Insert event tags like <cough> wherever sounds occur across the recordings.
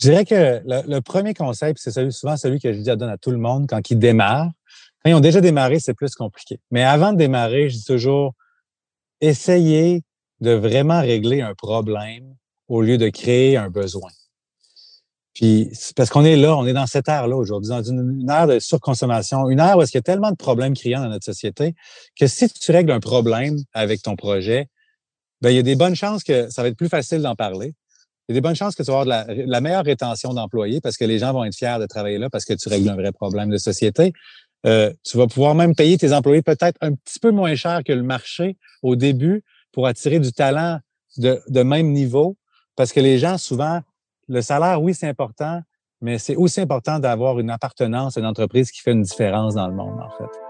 Je dirais que le, premier conseil, c'est celui, souvent celui que je dis à donne à tout le monde quand ils démarrent. Quand ils ont déjà démarré, c'est plus compliqué. Mais avant de démarrer, je dis toujours, essayez de vraiment régler un problème au lieu de créer un besoin. Puis, parce qu'on est là, on est dans cette ère-là aujourd'hui, dans une, ère de surconsommation, une ère où il y a tellement de problèmes criants dans notre société que si tu règles un problème avec ton projet, ben, il y a des bonnes chances que ça va être plus facile d'en parler il y a des bonnes chances que tu vas avoir la, meilleure rétention d'employés parce que les gens vont être fiers de travailler là parce que tu règles un vrai problème de société. Euh, tu vas pouvoir même payer tes employés peut-être un petit peu moins cher que le marché au début pour attirer du talent de, de même niveau parce que les gens, souvent, le salaire, oui, c'est important, mais c'est aussi important d'avoir une appartenance à une entreprise qui fait une différence dans le monde, en fait.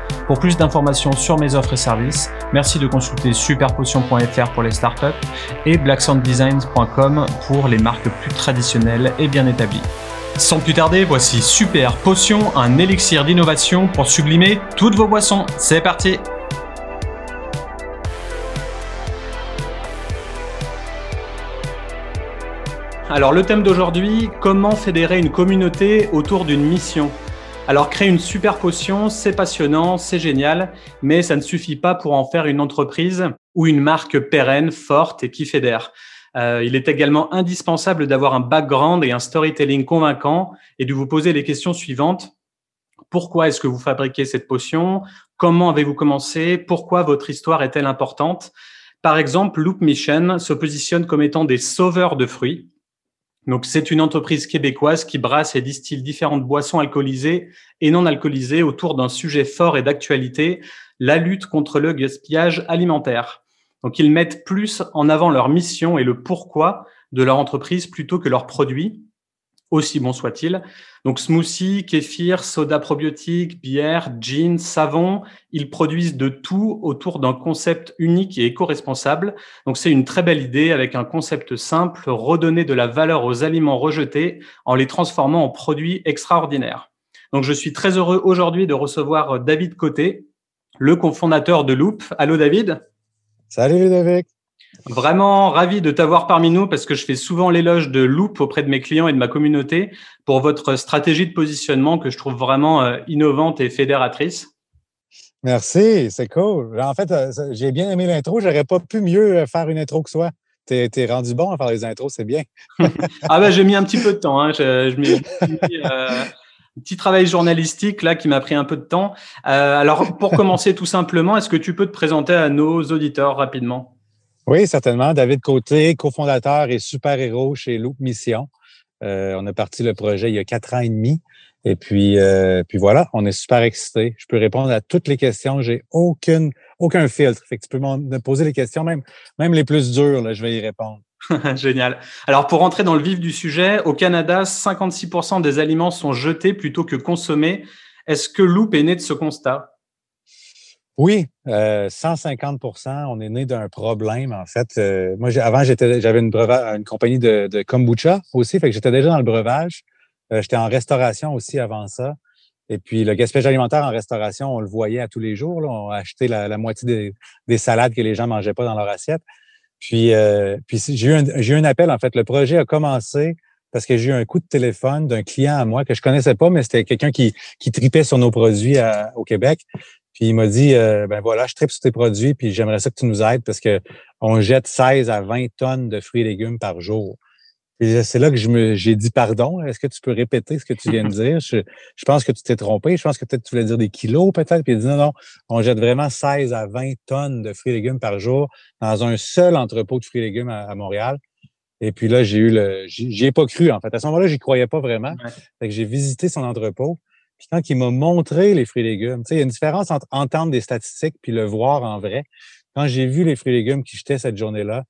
Pour plus d'informations sur mes offres et services, merci de consulter superpotion.fr pour les startups et blacksounddesigns.com pour les marques plus traditionnelles et bien établies. Sans plus tarder, voici Super Potion, un élixir d'innovation pour sublimer toutes vos boissons. C'est parti Alors le thème d'aujourd'hui, comment fédérer une communauté autour d'une mission? Alors créer une super potion, c'est passionnant, c'est génial, mais ça ne suffit pas pour en faire une entreprise ou une marque pérenne, forte et qui fédère. Euh, il est également indispensable d'avoir un background et un storytelling convaincant et de vous poser les questions suivantes. Pourquoi est-ce que vous fabriquez cette potion? Comment avez-vous commencé? Pourquoi votre histoire est-elle importante? Par exemple, Loop Mission se positionne comme étant des sauveurs de fruits. Donc, c'est une entreprise québécoise qui brasse et distille différentes boissons alcoolisées et non alcoolisées autour d'un sujet fort et d'actualité, la lutte contre le gaspillage alimentaire. Donc, ils mettent plus en avant leur mission et le pourquoi de leur entreprise plutôt que leurs produits aussi bon soit-il. Donc smoothie, kéfir, soda probiotique, bière, gin, savon, ils produisent de tout autour d'un concept unique et éco-responsable. Donc c'est une très belle idée avec un concept simple, redonner de la valeur aux aliments rejetés en les transformant en produits extraordinaires. Donc je suis très heureux aujourd'hui de recevoir David Côté, le cofondateur de Loop. Allô David? Salut David Vraiment ravi de t'avoir parmi nous parce que je fais souvent l'éloge de Loop auprès de mes clients et de ma communauté pour votre stratégie de positionnement que je trouve vraiment euh, innovante et fédératrice. Merci, c'est cool. En fait, euh, j'ai bien aimé l'intro. J'aurais pas pu mieux euh, faire une intro que soi. Tu es, rendu bon à faire les intros, c'est bien. <laughs> <laughs> ah ben, j'ai mis un petit peu de temps. Hein. Je, un petit travail journalistique là qui m'a pris un peu de temps. alors, pour commencer tout simplement, est-ce que tu peux te présenter à nos auditeurs rapidement? Oui, certainement. David Côté, cofondateur et super-héros chez Loop Mission. Euh, on a parti le projet il y a quatre ans et demi. Et puis, euh, puis voilà, on est super excités. Je peux répondre à toutes les questions. J'ai aucune, aucun filtre. Fait que tu peux me poser les questions, même, même les plus dures, là, je vais y répondre. <laughs> Génial. Alors, pour rentrer dans le vif du sujet, au Canada, 56% des aliments sont jetés plutôt que consommés. Est-ce que Loop est né de ce constat? Oui, 150% euh, On est né d'un problème, en fait. Euh, moi, avant, j'avais une, compagnie de, kombucha aussi, fait que j'étais déjà dans le breuvage. Euh, j'étais en restauration aussi avant ça. Et puis, le gaspillage alimentaire en restauration, on le voyait à tous les jours. On achetait la, la moitié des, salades que les gens mangeaient pas dans leur assiette. Puis, puis j'ai eu, un, appel, en fait. Le projet a commencé parce que j'ai eu un coup de téléphone d'un client à moi que je connaissais pas, mais c'était quelqu'un qui tripait sur nos produits au Québec. Puis il m'a dit euh, ben voilà, je tripe sur tes produits, puis j'aimerais ça que tu nous aides parce que on jette 16 à 20 tonnes de fruits et légumes par jour. C'est là que je me j'ai dit pardon. Est-ce que tu peux répéter ce que tu viens de dire? Je, pense que tu t'es trompé. Je pense que peut-être tu voulais dire des kilos, peut-être. Puis il dit non, non, on jette vraiment 16 à 20 tonnes de fruits et légumes par jour dans un seul entrepôt de fruits et légumes à, Montréal. Et puis là, j'ai eu le. J'y ai pas cru, en fait. À ce moment-là, j'y croyais pas vraiment. Fait que j'ai visité son entrepôt. Puis quand il m'a montré les fruits et légumes, il y a une différence entre entendre des statistiques puis le voir en vrai. Quand j'ai vu les fruits et légumes qui jetaient cette journée-là,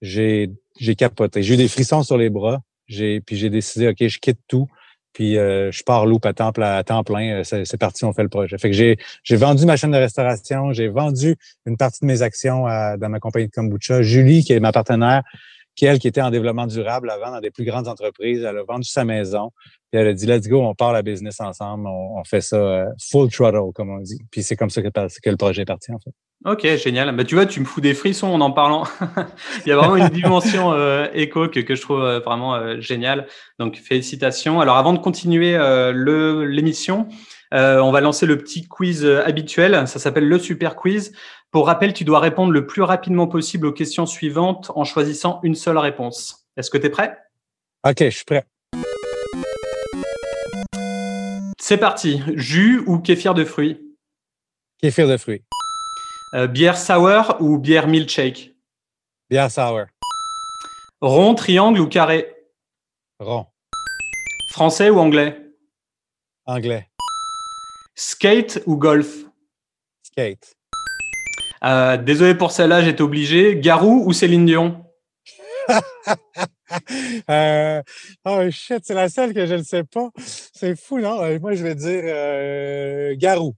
j'ai, capoté. J'ai eu des frissons sur les bras. J'ai, puis j'ai décidé, OK, je quitte tout. Puis je pars loup à temps, à plein. C'est parti, on fait le projet. Fait que j'ai vendu ma chaîne de restauration, j'ai vendu une partie de mes actions dans ma compagnie de kombucha. Julie, qui est ma partenaire, qui, elle, qui était en développement durable avant dans des plus grandes entreprises, elle a vendu sa maison. Puis elle a dit, let's go, on part la business ensemble, on, fait ça euh, full throttle, comme on dit. Puis c'est comme ça que, le projet est parti, en fait. Ok, génial. Bah, tu vois, tu me fous des frissons en en parlant. <laughs> Il y a vraiment une dimension euh, éco que, je trouve euh, vraiment euh, géniale. Donc, félicitations. Alors, avant de continuer l'émission, on va lancer le petit quiz habituel. Ça s'appelle le super quiz. Pour rappel, tu dois répondre le plus rapidement possible aux questions suivantes en choisissant une seule réponse. Est-ce que tu es prêt? OK, je suis prêt. C'est parti. Jus ou kéfir de fruits? Kéfir de fruits. Euh, bière sour ou bière milkshake? Bière sour. Rond, triangle ou carré? Rond. Français ou anglais? Anglais. Skate ou golf? Skate. Euh, désolé pour celle-là, j'étais obligé. Garou ou Céline Dion? <laughs> Euh, oh shit, c'est la seule que je ne sais pas. C'est fou, non? Euh, moi, je vais dire euh, Garou.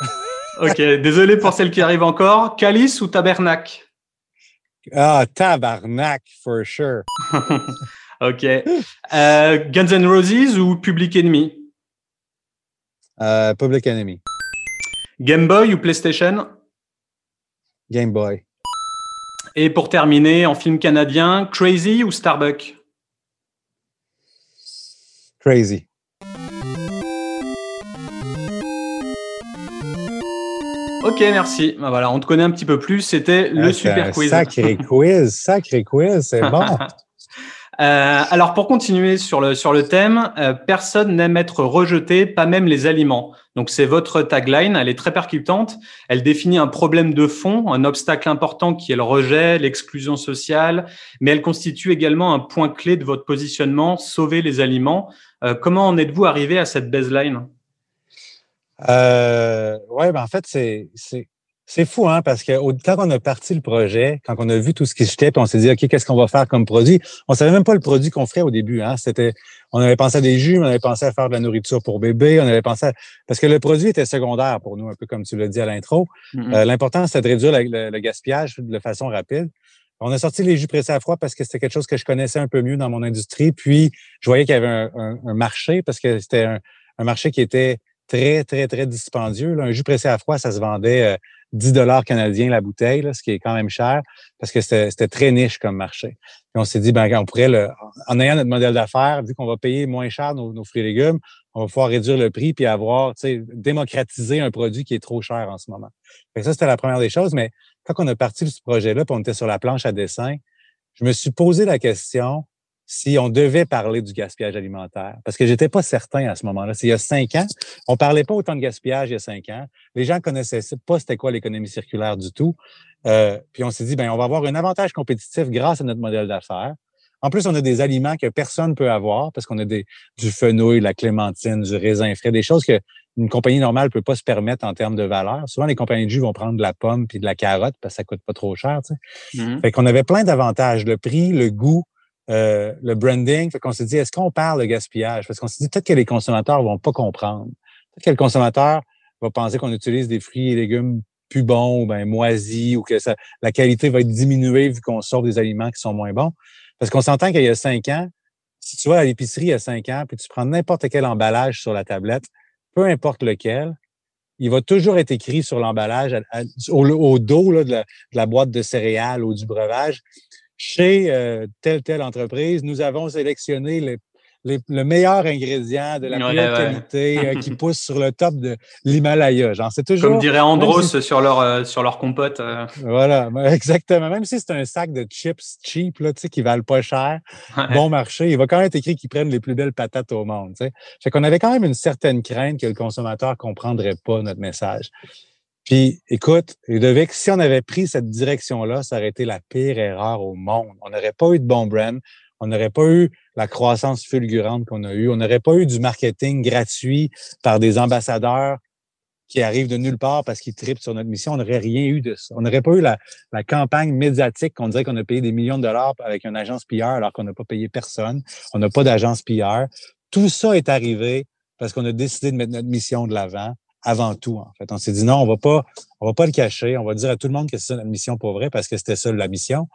<laughs> ok, désolé pour celle qui arrive encore. Calice ou Tabernac? Ah, Tabernac, for sure. <laughs> ok. Guns N' Roses ou Public Enemy? Public Enemy. Game Boy ou PlayStation? Game Boy. Et pour terminer, en film canadien, Crazy ou Starbuck? Crazy. Ok, merci. Ben voilà, on te connaît un petit peu plus. C'était le super quiz. Sacré <laughs> quiz, sacré quiz, c'est bon. <laughs> Euh, alors pour continuer sur le sur le thème, euh, personne n'aime être rejeté, pas même les aliments. Donc c'est votre tagline, elle est très percutante. Elle définit un problème de fond, un obstacle important qui est le rejet, l'exclusion sociale, mais elle constitue également un point clé de votre positionnement, sauver les aliments. Euh, comment en êtes-vous arrivé à cette baseline? Euh, Ouais, ben en fait c'est c'est fou, hein, parce que quand on a parti le projet, quand on a vu tout ce qui se puis on s'est dit, OK, qu'est-ce qu'on va faire comme produit? On savait même pas le produit qu'on ferait au début. Hein. C'était, on avait pensé à des jus, on avait pensé à faire de la nourriture pour bébé, on avait pensé à... Parce que le produit était secondaire pour nous, un peu comme tu l'as dit à l'intro. Mm-hmm. Euh, l'important, c'était de réduire le, gaspillage de façon rapide. On a sorti les jus pressés à froid parce que c'était quelque chose que je connaissais un peu mieux dans mon industrie. Puis, je voyais qu'il y avait un, marché parce que c'était un, marché qui était très, très, très dispendieux. Un jus pressé à froid, ça se vendait... Euh, 10 dollars canadiens la bouteille, là, ce qui est quand même cher parce que c'était très niche comme marché. Puis on s'est dit, ben, on pourrait, le, en ayant notre modèle d'affaires, vu qu'on va payer moins cher nos, fruits et légumes, on va pouvoir réduire le prix puis avoir, tu sais, démocratiser un produit qui est trop cher en ce moment. Fait ça, c'était la première des choses. Mais quand on a parti de ce projet-là, puis on était sur la planche à dessin, je me suis posé la question, si on devait parler du gaspillage alimentaire. Parce que j'étais pas certain à ce moment-là. Il y a cinq ans, on parlait pas autant de gaspillage il y a cinq ans. Les gens connaissaient pas c'était quoi l'économie circulaire du tout. Euh, puis on s'est dit, ben on va avoir un avantage compétitif grâce à notre modèle d'affaires. En plus, on a des aliments que personne peut avoir parce qu'on a des, du fenouil, la clémentine, du raisin frais, des choses que une compagnie normale peut pas se permettre en termes de valeur. Souvent, les compagnies de jus vont prendre de la pomme puis de la carotte parce que ça coûte pas trop cher. Tu sais. Mm-hmm. Fait qu'on avait plein d'avantages, le prix, le goût, euh, le branding. Fait qu'on s'est dit, est-ce qu'on parle de gaspillage? Parce qu'on s'est dit, peut-être que les consommateurs vont pas comprendre. Peut-être que le consommateur va penser qu'on utilise des fruits et légumes plus bons ou ben, moisis ou que ça, la qualité va être diminuée vu qu'on sort des aliments qui sont moins bons. Parce qu'on s'entend qu'il y a cinq ans, si tu vas à l'épicerie il y a cinq ans, puis tu prends n'importe quel emballage sur la tablette, peu importe lequel, il va toujours être écrit sur l'emballage, au, dos de, la, boîte de céréales ou du breuvage, chez euh, telle, telle entreprise, nous avons sélectionné les, le meilleur ingrédient de la meilleure qualité euh, <laughs> qui pousse sur le top de l'Himalaya. Genre, c'est toujours. Comme dirait Andros sur leur euh, sur leur compote. Voilà, <laughs> exactement. Même si c'est un sac de chips cheap là, tu sais, qui valent pas cher, bon marché, il va quand même être écrit qu'ils prennent les plus belles patates au monde. Tu sais. Fait qu'on avait quand même une certaine crainte que le consommateur comprendrait pas notre message. Puis, écoute, Ludovic, si on avait pris cette direction-là, ça aurait été la pire erreur au monde. On n'aurait pas eu de bon brand, on n'aurait pas eu la croissance fulgurante qu'on a eue, on n'aurait pas eu du marketing gratuit par des ambassadeurs qui arrivent de nulle part parce qu'ils tripent sur notre mission. On n'aurait rien eu de ça. On n'aurait pas eu la, campagne médiatique qu'on dirait qu'on a payé des millions de dollars avec une agence PR alors qu'on n'a pas payé personne. On n'a pas d'agence PR tout ça est arrivé parce qu'on a décidé de mettre notre mission de l'avant avant tout, en fait. On s'est dit non, on va pas, on va pas le cacher. On va dire à tout le monde que c'est ça notre mission pour vrai parce que c'était ça la mission.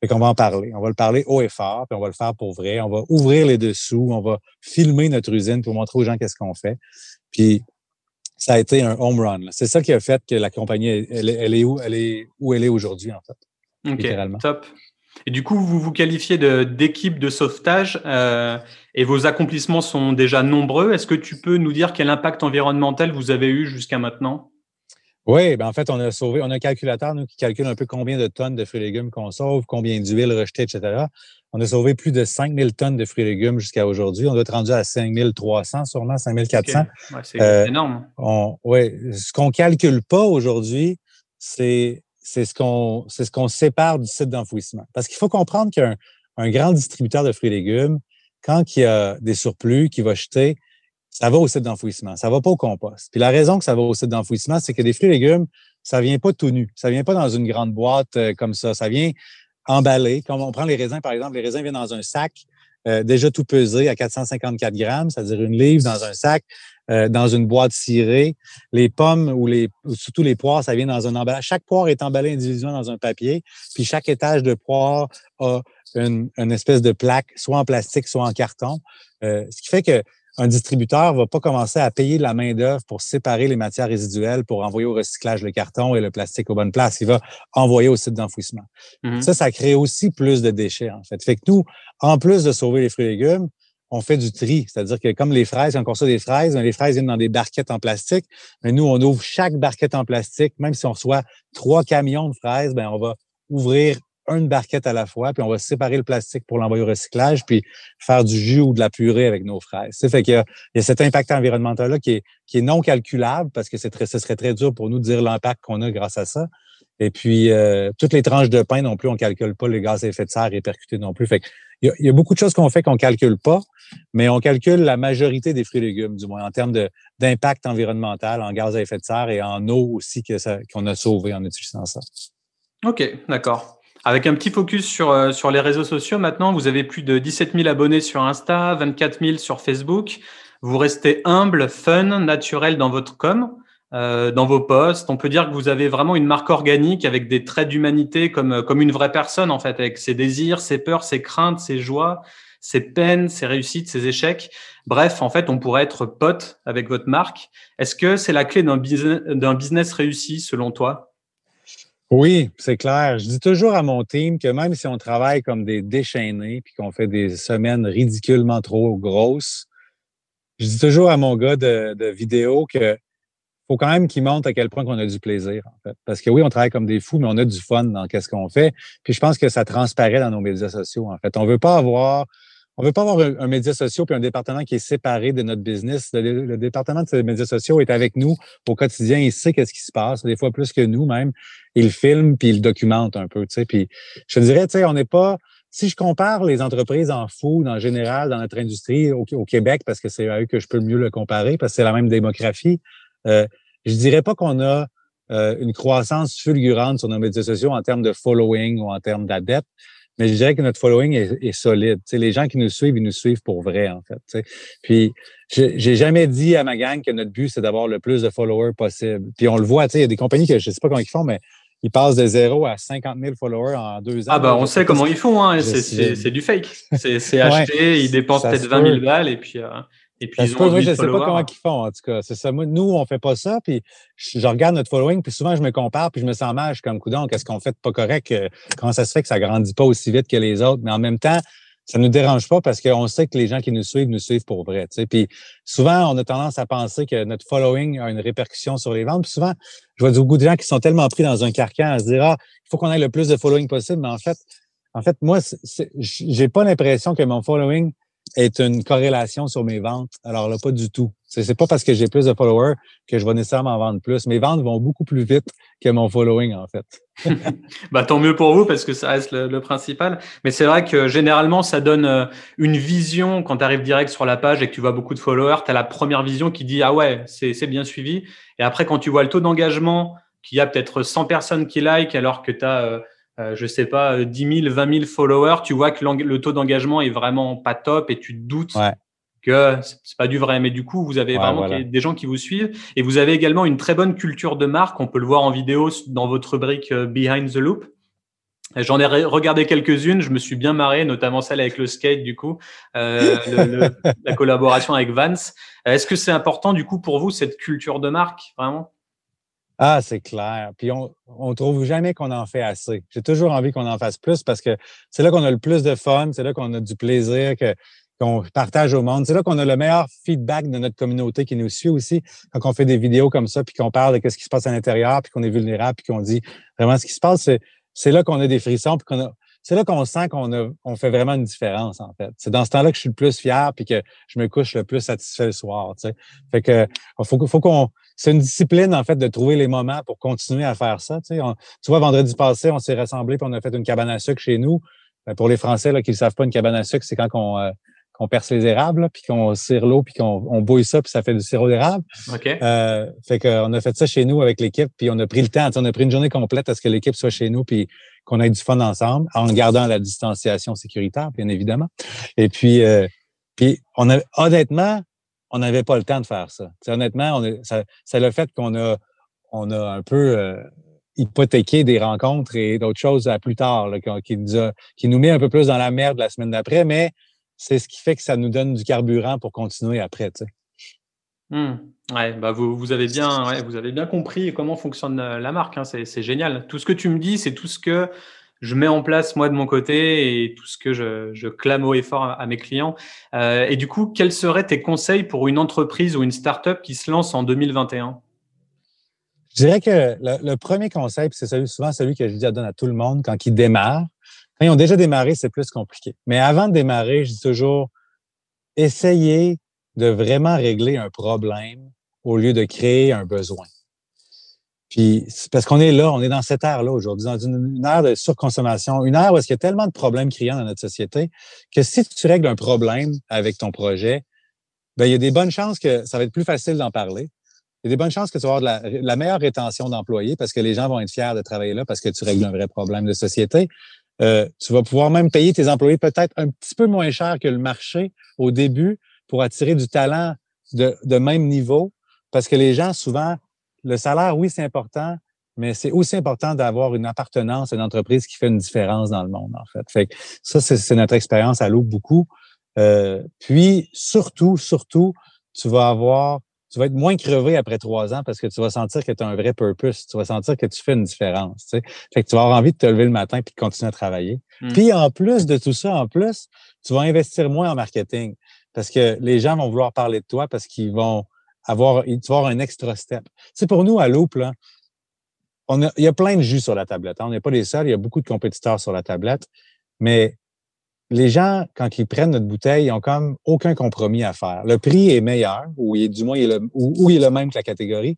Fait qu'on va en parler. On va le parler haut et fort, puis on va le faire pour vrai. On va ouvrir les dessous. On va filmer notre usine pour montrer aux gens qu'est-ce qu'on fait. Puis ça a été un home run. C'est ça qui a fait que la compagnie, elle, est où elle est où elle est aujourd'hui, en fait. OK, top. Et du coup, vous vous qualifiez d'équipe de, sauvetage euh, et vos accomplissements sont déjà nombreux. Est-ce que tu peux nous dire quel impact environnemental vous avez eu jusqu'à maintenant? Oui, ben en fait, on a sauvé, on a un calculateur nous, qui calcule un peu combien de tonnes de fruits et légumes qu'on sauve, combien d'huile rejetée, etc. On a sauvé plus de 5000 tonnes de fruits et légumes jusqu'à aujourd'hui. On doit être rendu à 5300, sûrement 5400. Okay. Ouais, c'est euh, énorme. Oui, ce qu'on calcule pas aujourd'hui, c'est c'est ce qu'on ce qu'on sépare du site d'enfouissement. Parce qu'il faut comprendre qu'un un grand distributeur de fruits et légumes, quand il y a des surplus qu'il va jeter, ça va au site d'enfouissement. Ça va pas au compost. Puis la raison que ça va au site d'enfouissement, c'est que des fruits et légumes, ça vient pas tout nu. Ça vient pas dans une grande boîte euh, comme ça. Ça vient emballé. Comme on prend les raisins, par exemple, les raisins viennent dans un sac euh, déjà tout pesé à 454 grammes, c'est-à-dire une livre dans un sac, euh, dans une boîte cirée. Les pommes ou les, surtout les poires, ça vient dans un emballage. Chaque poire est emballée individuellement dans un papier, puis chaque étage de poire a une, une espèce de plaque, soit en plastique, soit en carton. Euh, ce qui fait que un distributeur va pas commencer à payer de la main-d'œuvre pour séparer les matières résiduelles pour envoyer au recyclage le carton et le plastique aux bonnes places. Il va envoyer au site d'enfouissement. Mm-hmm. Ça, ça crée aussi plus de déchets, en fait. Fait que nous, en plus de sauver les fruits et légumes, on fait du tri. C'est-à-dire que comme les fraises, quand on reçoit des fraises, ben, les fraises viennent dans des barquettes en plastique. Mais nous, on ouvre chaque barquette en plastique. Même si on reçoit trois camions de fraises, ben on va ouvrir une barquette à la fois, puis on va séparer le plastique pour l'envoyer au recyclage, puis faire du jus ou de la purée avec nos fraises. Fait qu'il y, il y a cet impact environnemental-là qui est, qui est non calculable parce que très, ce serait très dur pour nous de dire l'impact qu'on a grâce à ça. Et puis, euh, toutes les tranches de pain non plus, on calcule pas les gaz à effet de serre répercutés non plus. Il, y a, beaucoup de choses qu'on fait qu'on calcule pas, mais on calcule la majorité des fruits et légumes, du moins, en termes d'impact environnemental, en gaz à effet de serre et en eau aussi qu'on a sauvé en utilisant ça. OK, d'accord. Avec un petit focus sur, euh, sur les réseaux sociaux, maintenant, vous avez plus de 17 000 abonnés sur Insta, 24 000 sur Facebook. Vous restez humble, fun, naturel dans votre com, dans vos posts. On peut dire que vous avez vraiment une marque organique avec des traits d'humanité comme, comme une vraie personne, en fait, avec ses désirs, ses peurs, ses craintes, ses joies, ses peines, ses réussites, ses échecs. Bref, en fait, on pourrait être pote avec votre marque. Est-ce que c'est la clé d'un business, business réussi selon toi? Oui, c'est clair. Je dis toujours à mon team que même si on travaille comme des déchaînés puis qu'on fait des semaines ridiculement trop grosses, je dis toujours à mon gars de, de vidéo que faut quand même qu'il montre à quel point qu'on a du plaisir, en fait. Parce que oui, on travaille comme des fous, mais on a du fun dans qu'est-ce qu'on fait. Puis je pense que ça transparaît dans nos médias sociaux, en fait. On veut pas avoir on veut pas avoir un, média social puis un département qui est séparé de notre business. Le, département de ces médias sociaux est avec nous au quotidien. Il sait qu'est-ce qui se passe, des fois plus que nous même. Il filme puis il documente un peu. Tu sais. Puis je te dirais, tu sais, on n'est pas. Si je compare les entreprises en food en général dans notre industrie au, Québec, parce que c'est à eux que je peux mieux le comparer, parce que c'est la même démographie, euh, je dirais pas qu'on a euh, une croissance fulgurante sur nos médias sociaux en termes de following ou en termes d'adeptes mais je dirais que notre following est, est solide. sais, les gens qui nous suivent, ils nous suivent pour vrai, en fait. sais. Puis, j'ai jamais dit à ma gang que notre but, c'est d'avoir le plus de followers possible. Puis, on le voit, il y a des compagnies que je sais pas comment ils font, mais ils passent de zéro à 50 000 followers en deux ans. Ah, ben, on sait comment ils font. Hein. C'est du fake. C'est <laughs> acheté, ils dépensent peut-être 20 000 balles et puis. Euh... Et puis, ils ont je ne sais pas comment ils font, en tout cas. C'est ça. Moi, nous, on fait pas ça. Puis, je, regarde notre following, puis souvent, je me compare, puis je me sens mal. Je suis comme, coudon, qu'est-ce qu'on fait de pas correct? Euh, comment ça se fait que ça grandit pas aussi vite que les autres? Mais en même temps, ça nous dérange pas parce qu'on sait que les gens qui nous suivent nous suivent pour vrai. Tu sais. Puis souvent, on a tendance à penser que notre following a une répercussion sur les ventes. Puis souvent, je vois beaucoup de gens qui sont tellement pris dans un carcan à se dire Ah, il faut qu'on ait le plus de following possible. Mais en fait, en fait, moi, j'ai pas l'impression que mon following est une corrélation sur mes ventes. Alors là, pas du tout. C'est pas parce que j'ai plus de followers que je vais nécessairement en vendre plus. Mes ventes vont beaucoup plus vite que mon following, en fait. <laughs> bah, tant mieux pour vous parce que ça reste le, principal. Mais c'est vrai que généralement, ça donne euh, une vision quand tu arrives direct sur la page et que tu vois beaucoup de followers. Tu as la première vision qui dit Ah ouais, c'est bien suivi. Et après, quand tu vois le taux d'engagement, qu'il y a peut-être 100 personnes qui like alors que tu as euh, je sais pas, 10 000, 20 000 followers, tu vois que le taux d'engagement est vraiment pas top et tu te doutes que c'est pas du vrai. Mais du coup, vous avez vraiment des gens qui vous suivent et vous avez également une très bonne culture de marque. On peut le voir en vidéo dans votre rubrique euh, Behind the Loop. J'en ai regardé quelques-unes, je me suis bien marré, notamment celle avec le skate du coup, euh, <laughs> la collaboration avec Vance. Est-ce que c'est important du coup pour vous cette culture de marque vraiment? Ah, c'est clair. Puis on ne trouve jamais qu'on en fait assez. J'ai toujours envie qu'on en fasse plus parce que c'est là qu'on a le plus de fun, c'est là qu'on a du plaisir, que, qu'on partage au monde. C'est là qu'on a le meilleur feedback de notre communauté qui nous suit aussi. Quand on fait des vidéos comme ça, puis qu'on parle de ce qui se passe à l'intérieur, puis qu'on est vulnérable, puis qu'on dit vraiment ce qui se passe, c'est, là qu'on a des frissons, puis qu'on a, c'est là qu'on sent qu'on a, on fait vraiment une différence, en fait. C'est dans ce temps-là que je suis le plus fier puis que je me couche le plus satisfait le soir, tu sais. Fait que, faut, faut qu'on, c'est une discipline, en fait, de trouver les moments pour continuer à faire ça. Tu, sais. tu vois, vendredi passé, on s'est rassemblés puis on a fait une cabane à sucre chez nous. Ben, pour les Français là, qui ne savent pas, une cabane à sucre, c'est quand on, euh, qu'on perce les érables, puis qu'on cire l'eau, puis qu'on on bouille ça, puis ça fait du sirop d'érable. OK. Euh, fait qu'on a fait ça chez nous avec l'équipe, puis on a pris le temps, on a pris une journée complète à ce que l'équipe soit chez nous, puis qu'on ait du fun ensemble, en gardant la distanciation sécuritaire, bien évidemment. Et puis, euh, a, honnêtement, on n'avait pas le temps de faire ça. honnêtement, on ça, c'est le fait qu'on a, a un peu euh, hypothéqué des rencontres et d'autres choses à plus tard, qui, nous a, met un peu plus dans la merde la semaine d'après, mais c'est ce qui fait que ça nous donne du carburant pour continuer après. Mmh. Ouais, bah vous, vous, avez bien, vous avez bien compris comment fonctionne euh, la marque. Hein, c'est génial. Tout ce que tu me dis, c'est tout ce que je mets en place moi de mon côté et tout ce que je, je clame haut et fort à, mes clients. Euh, et du coup, quels seraient tes conseils pour une entreprise ou une startup qui se lance en 2021 Je dirais que le, premier conseil, c'est souvent celui que je donne à tout le monde quand ils démarrent. Quand ils ont déjà démarré, c'est plus compliqué. Mais avant de démarrer, je dis toujours essayez de vraiment régler un problème au lieu de créer un besoin. Puis, parce qu'on est là, on est dans cette ère-là aujourd'hui, dans une, ère de surconsommation, une ère où il y a tellement de problèmes criants dans notre société que si tu règles un problème avec ton projet, ben il y a des bonnes chances que ça va être plus facile d'en parler. Il y a des bonnes chances que tu vas avoir de la, meilleure rétention d'employés parce que les gens vont être fiers de travailler là parce que tu règles un vrai problème de société. Euh, tu vas pouvoir même payer tes employés peut-être un petit peu moins cher que le marché au début pour attirer du talent de, de même niveau parce que les gens, souvent, le salaire, oui, c'est important, mais c'est aussi important d'avoir une appartenance à une entreprise qui fait une différence dans le monde, en fait. fait ça, c'est notre expérience à l'eau beaucoup. Euh, puis, surtout, surtout, tu vas avoir, tu vas être moins crevé après trois ans parce que tu vas sentir que tu as un vrai purpose. Tu vas sentir que tu fais une différence. Tu sais. Fait que tu vas avoir envie de te lever le matin puis de continuer à travailler. Mmh. Puis, en plus de tout ça, en plus, tu vas investir moins en marketing parce que les gens vont vouloir parler de toi parce qu'ils vont avoir, avoir un extra step. C'est pour nous, à Loop, il y a plein de jus sur la tablette. Hein. On n'est pas les seuls, il y a beaucoup de compétiteurs sur la tablette. Mais les gens, quand ils prennent notre bouteille, ils n'ont comme aucun compromis à faire. Le prix est meilleur, ou du moins, ou, il est le même que la catégorie.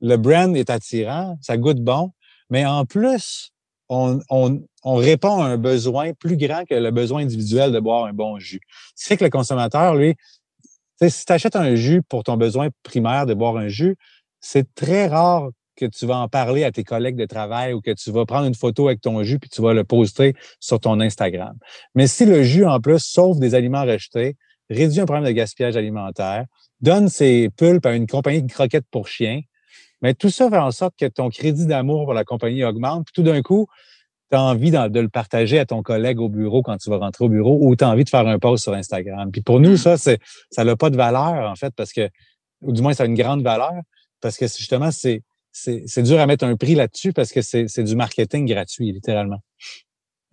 Le brand est attirant, ça goûte bon, mais en plus, on, on, on, répond à un besoin plus grand que le besoin individuel de boire un bon jus. Ce fait que le consommateur, lui, si tu achètes un jus pour ton besoin primaire de boire un jus, c'est très rare que tu vas en parler à tes collègues de travail ou que tu vas prendre une photo avec ton jus puis tu vas le poster sur ton Instagram. Mais si le jus, en plus, sauve des aliments rejetés, réduit un problème de gaspillage alimentaire, donne ses pulpes à une compagnie de croquettes pour chiens, mais tout ça fait en sorte que ton crédit d'amour pour la compagnie augmente. Puis tout d'un coup, tu as envie de, le partager à ton collègue au bureau quand tu vas rentrer au bureau ou tu as envie de faire un post sur Instagram. Puis pour nous, ça, c'est, ça n'a pas de valeur, en fait, parce que, ou du moins, ça a une grande valeur, parce que justement, c'est, c'est, c'est dur à mettre un prix là-dessus parce que c'est, c'est du marketing gratuit, littéralement.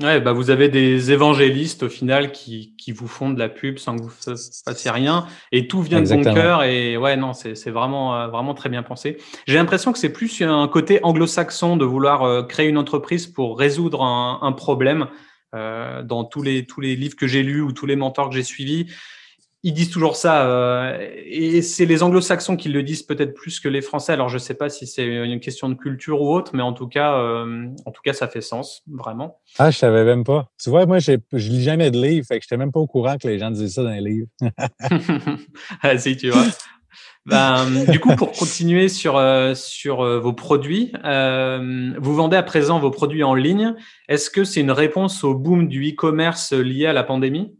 Ouais, bah vous avez des évangélistes au final qui, qui vous font de la pub sans que vous fassiez rien et tout vient de bon cœur et ouais non c'est c'est vraiment euh, vraiment très bien pensé. J'ai l'impression que c'est plus un côté anglo-saxon de vouloir euh, créer une entreprise pour résoudre un, un problème. Euh, dans tous les tous les livres que j'ai lus ou tous les mentors que j'ai suivis, ils disent toujours ça. Euh, et c'est les anglo-saxons qui le disent peut-être plus que les français. Alors, je ne sais pas si c'est une question de culture ou autre, mais en tout cas, euh, en tout cas ça fait sens, vraiment. Ah, je savais même pas. Tu vois, moi, je lis jamais de livres, fait que je n'étais même pas au courant que les gens disaient ça dans les livres. <laughs> ah, si, tu vois. Ben, du coup, pour continuer sur, euh, sur vos produits, vous vendez à présent vos produits en ligne. Est-ce que c'est une réponse au boom du e-commerce lié à la pandémie?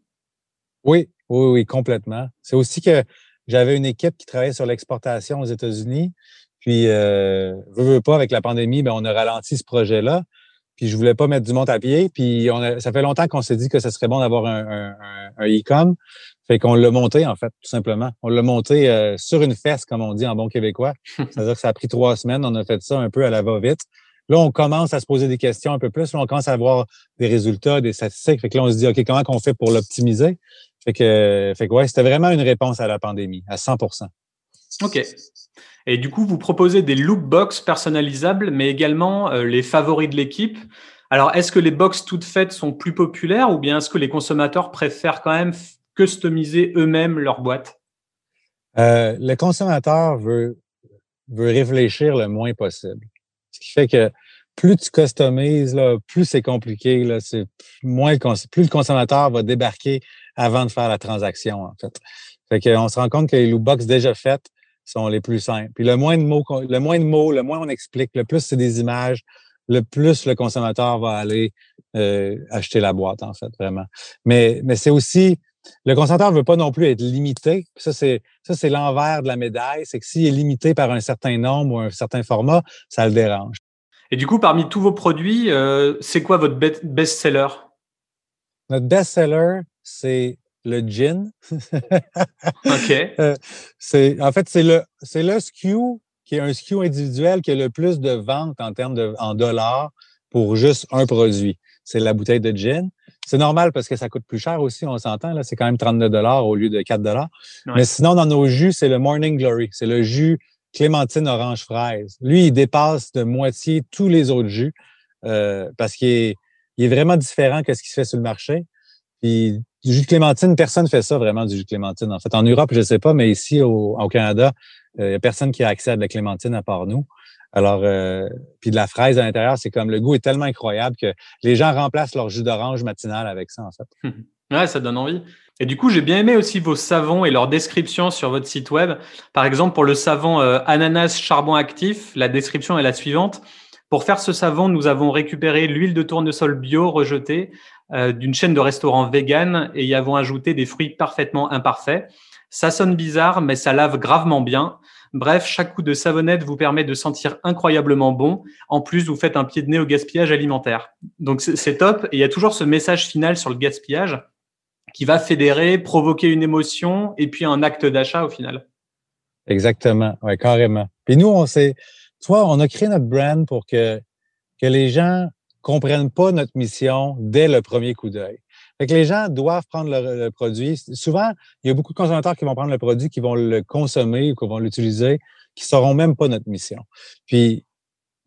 Oui, oui, oui, complètement. C'est aussi que j'avais une équipe qui travaillait sur l'exportation aux États-Unis. Puis, euh, veux, pas, avec la pandémie, ben, on a ralenti ce projet-là. Puis, je voulais pas mettre du monde à pied. Puis, on ça fait longtemps qu'on s'est dit que ce serait bon d'avoir un, un, e-com. Fait qu'on l'a monté, en fait, tout simplement. On l'a monté euh, sur une fesse, comme on dit en bon québécois. <laughs> C'est-à-dire que ça a pris trois semaines. On a fait ça un peu à la va-vite. Là, on commence à se poser des questions un peu plus. Là, on commence à avoir des résultats, des statistiques. Fait que là, on se dit, OK, comment qu'on fait pour l'optimiser? Fait que, fait que ouais, c'était vraiment une réponse à la pandémie, à 100 OK. Et du coup, vous proposez des lookbox personnalisables, mais également euh, les favoris de l'équipe. Alors, est-ce que les box toutes faites sont plus populaires ou bien est-ce que les consommateurs préfèrent quand même customiser eux-mêmes leur boîte? Euh, le consommateur veut, veut réfléchir le moins possible. Ce qui fait que plus tu customises, là, plus c'est compliqué. Là, c'est moins plus le consommateur va débarquer avant de faire la transaction, en fait. Fait qu'on se rend compte que les lootbox déjà faites sont les plus simples. Puis le moins de mots, le moins de mots, le moins on explique, le plus c'est des images, le plus le consommateur va aller euh, acheter la boîte, en fait, vraiment. Mais, mais c'est aussi, le consommateur ne veut pas non plus être limité. Ça, c'est ça, c'est l'envers de la médaille. C'est que s'il est limité par un certain nombre ou un certain format, ça le dérange. Et du coup, parmi tous vos produits, euh, c'est quoi votre best-seller? Notre best-seller, c'est le gin. OK. <laughs> Euh, c'est, en fait, c'est le, c'est le SKU qui est un SKU individuel qui a le plus de ventes en termes de en dollars pour juste un produit. C'est la bouteille de gin. C'est normal parce que ça coûte plus cher aussi, on s'entend. Là, c'est quand même 32 dollars au lieu de 4 dollars. Mais sinon, dans nos jus, c'est le Morning Glory. C'est le jus clémentine orange fraise. Lui, il dépasse de moitié tous les autres jus euh, parce qu'il est, il est vraiment différent que ce qui se fait sur le marché. Puis du jus de clémentine, personne ne fait ça vraiment du jus de clémentine. En fait, en Europe, je ne sais pas, mais ici au, Canada, il n'y a personne qui a accès à la clémentine à part nous. Alors, euh, puis de la fraise à l'intérieur, c'est comme le goût est tellement incroyable que les gens remplacent leur jus d'orange matinal avec ça, en fait. <laughs> Ouais, ça donne envie. Et du coup, j'ai bien aimé aussi vos savons et leur description sur votre site web. Par exemple, pour le savon euh, ananas charbon actif, la description est la suivante. Pour faire ce savon, nous avons récupéré l'huile de tournesol bio rejetée euh, d'une chaîne de restaurants vegan et y avons ajouté des fruits parfaitement imparfaits. Ça sonne bizarre, mais ça lave gravement bien. Bref, chaque coup de savonnette vous permet de sentir incroyablement bon. En plus, vous faites un pied de nez au gaspillage alimentaire. Donc, c'est top. Et il y a toujours ce message final sur le gaspillage qui va fédérer, provoquer une émotion et puis un acte d'achat au final. Exactement, oui, carrément. Puis nous, on s'est, toi, on a créé notre brand pour que, que les gens comprennent pas notre mission dès le premier coup d'œil. Fait que les gens doivent prendre le, produit. Souvent, il y a beaucoup de consommateurs qui vont prendre le produit, qui vont le consommer ou qui vont l'utiliser, qui ne sauront même pas notre mission. Puis,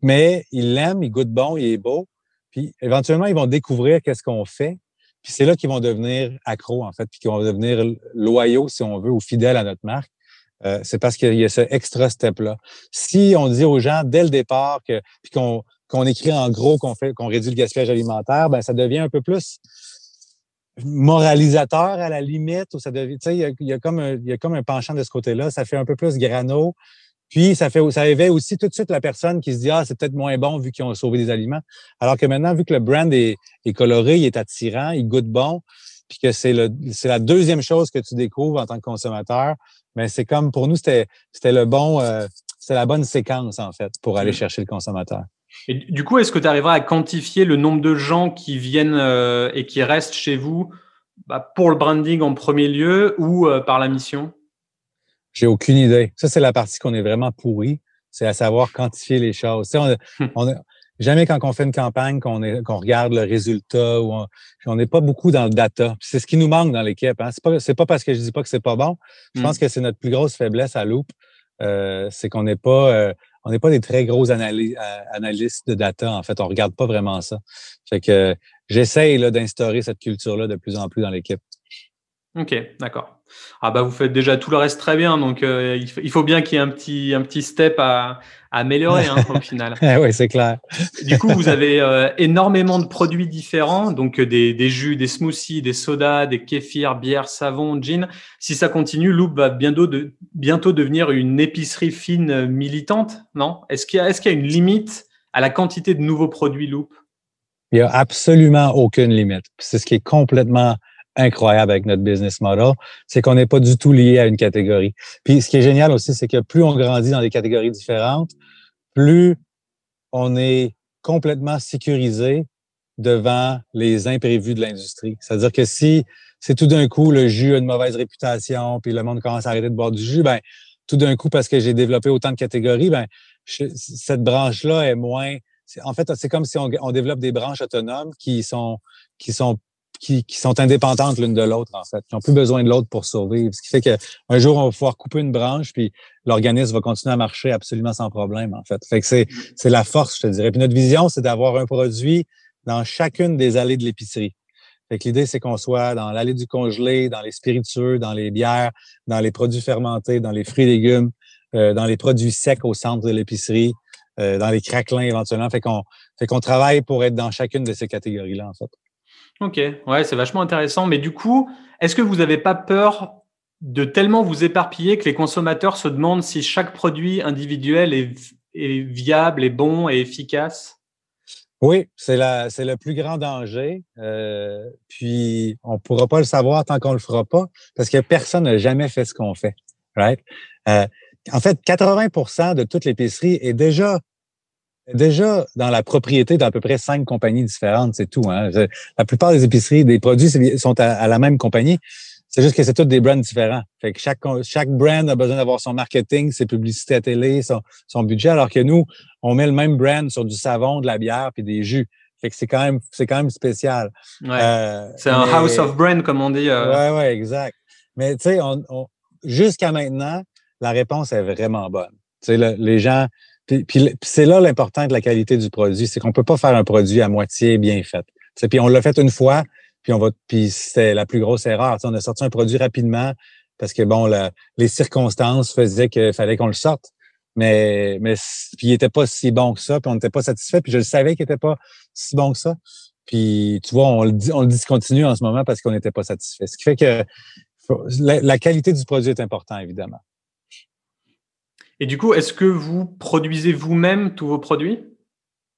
mais ils l'aiment, il goûte bon, il est beau. Puis éventuellement, ils vont découvrir qu'est-ce qu'on fait. Puis c'est là qu'ils vont devenir accros, en fait, puis qu'ils vont devenir loyaux, si on veut, ou fidèles à notre marque. Euh, c'est parce qu'il y a ce extra step-là. Si on dit aux gens dès le départ que, puis qu'on qu'on écrit en gros qu'on fait qu'on réduit le gaspillage alimentaire, ben ça devient un peu plus moralisateur à la limite, ou ça devient, tu sais, il y a, comme un, il y a comme un penchant de ce côté-là, ça fait un peu plus grano. Puis ça fait ça éveille aussi tout de suite la personne qui se dit ah c'est peut-être moins bon vu qu'ils ont sauvé des aliments. Alors que maintenant vu que le brand est, est coloré, il est attirant, il goûte bon, puis que c'est le c'est la deuxième chose que tu découvres en tant que consommateur, mais c'est comme pour nous c'était c'était le bon euh, c'est la bonne séquence en fait pour aller mmh. chercher le consommateur. Et du coup, est-ce que tu arriveras à quantifier le nombre de gens qui viennent euh, et qui restent chez vous bah, pour le branding en premier lieu ou euh, par la mission? J'ai aucune idée. Ça, c'est la partie qu'on est vraiment pourri. C'est à savoir quantifier les choses. on, jamais quand on fait une campagne qu'on regarde le résultat ou on n'est pas beaucoup dans le data. C'est ce qui nous manque dans l'équipe. Hein. C'est pas pas parce que je dis pas que c'est pas bon. Je pense hmm. que c'est notre plus grosse faiblesse à Loop. Euh, c'est qu'on n'est pas on n'est pas des très gros analystes de data. En fait, on regarde pas vraiment ça. Fait que j'essaye d'instaurer cette culture-là de plus en plus dans l'équipe. Ok, d'accord. Ah bah vous faites déjà tout le reste très bien, donc euh, il, faut bien qu'il y ait un petit un petit step à, améliorer hein, au final. <laughs> oui, c'est clair. du coup, vous avez euh, énormément de produits différents, donc euh, des, des, jus, des smoothies, des sodas, des kéfirs, bières, savons, gin. Si ça continue, Loop va bientôt de, bientôt devenir une épicerie fine militante, non? Est-ce qu'il y a y une limite à la quantité de nouveaux produits Loop? Il y a absolument aucune limite. C'est ce qui est complètement incroyable avec notre business model, c'est qu'on n'est pas du tout lié à une catégorie. Puis ce qui est génial aussi, c'est que plus on grandit dans des catégories différentes, plus on est complètement sécurisé devant les imprévus de l'industrie. C'est-à-dire que si c'est tout d'un coup le jus a une mauvaise réputation, puis le monde commence à arrêter de boire du jus, ben tout d'un coup parce que j'ai développé autant de catégories, ben cette branche-là est moins. En fait, c'est comme si on, on, développe des branches autonomes qui sont qui sont qui, qui sont indépendantes l'une de l'autre, en fait, qui n'ont plus besoin de l'autre pour survivre. Ce qui fait qu'un jour, on va pouvoir couper une branche, puis l'organisme va continuer à marcher absolument sans problème, en fait. Fait que c'est, c'est la force, je te dirais. Puis notre vision, c'est d'avoir un produit dans chacune des allées de l'épicerie. Fait que l'idée, c'est qu'on soit dans l'allée du congelé, dans les spiritueux, dans les bières, dans les produits fermentés, dans les fruits et légumes, euh, dans les produits secs au centre de l'épicerie, euh, dans les craquelins éventuellement. Fait qu'on fait qu'on travaille pour être dans chacune de ces catégories-là, en fait. Ok, ouais, c'est vachement intéressant. Mais du coup, est-ce que vous n'avez pas peur de tellement vous éparpiller que les consommateurs se demandent si chaque produit individuel est, est viable, est bon et efficace? Oui, c'est le plus grand danger. Euh, puis on pourra pas le savoir tant qu'on le fera pas, parce que personne n'a jamais fait ce qu'on fait. Right? Euh, en fait, 80% de toute l'épicerie est déjà déjà dans la propriété d'à peu près cinq compagnies différentes, c'est tout. Hein. La plupart des épiceries, des produits sont à la même compagnie. C'est juste que c'est tous des brands différents. Fait que chaque, chaque brand a besoin d'avoir son marketing, ses publicités à télé, son, son budget, alors que nous, on met le même brand sur du savon, de la bière puis des jus. Fait que c'est quand même, c'est quand même spécial. Ouais. Euh, c'est un house of brand, comme on dit. Euh... Ouais, ouais, exact. Mais tu sais, on, on, jusqu'à maintenant, la réponse est vraiment bonne. Tu sais, le, les gens, c'est là l'important de la qualité du produit, c'est qu'on peut pas faire un produit à moitié bien fait. Puis on l'a fait une fois, puis on va, puis c'était la plus grosse erreur. on a sorti un produit rapidement parce que bon, les circonstances faisaient qu'il fallait qu'on le sorte. Mais, mais puis il était pas si bon que ça, puis on n'était pas satisfait, puis je le savais qu'il était pas si bon que ça. Puis tu vois, on le on le discontinue en ce moment parce qu'on n'était pas satisfait. Ce qui fait que la, qualité du produit est importante, évidemment. Et du coup, est-ce que vous produisez vous-même tous vos produits?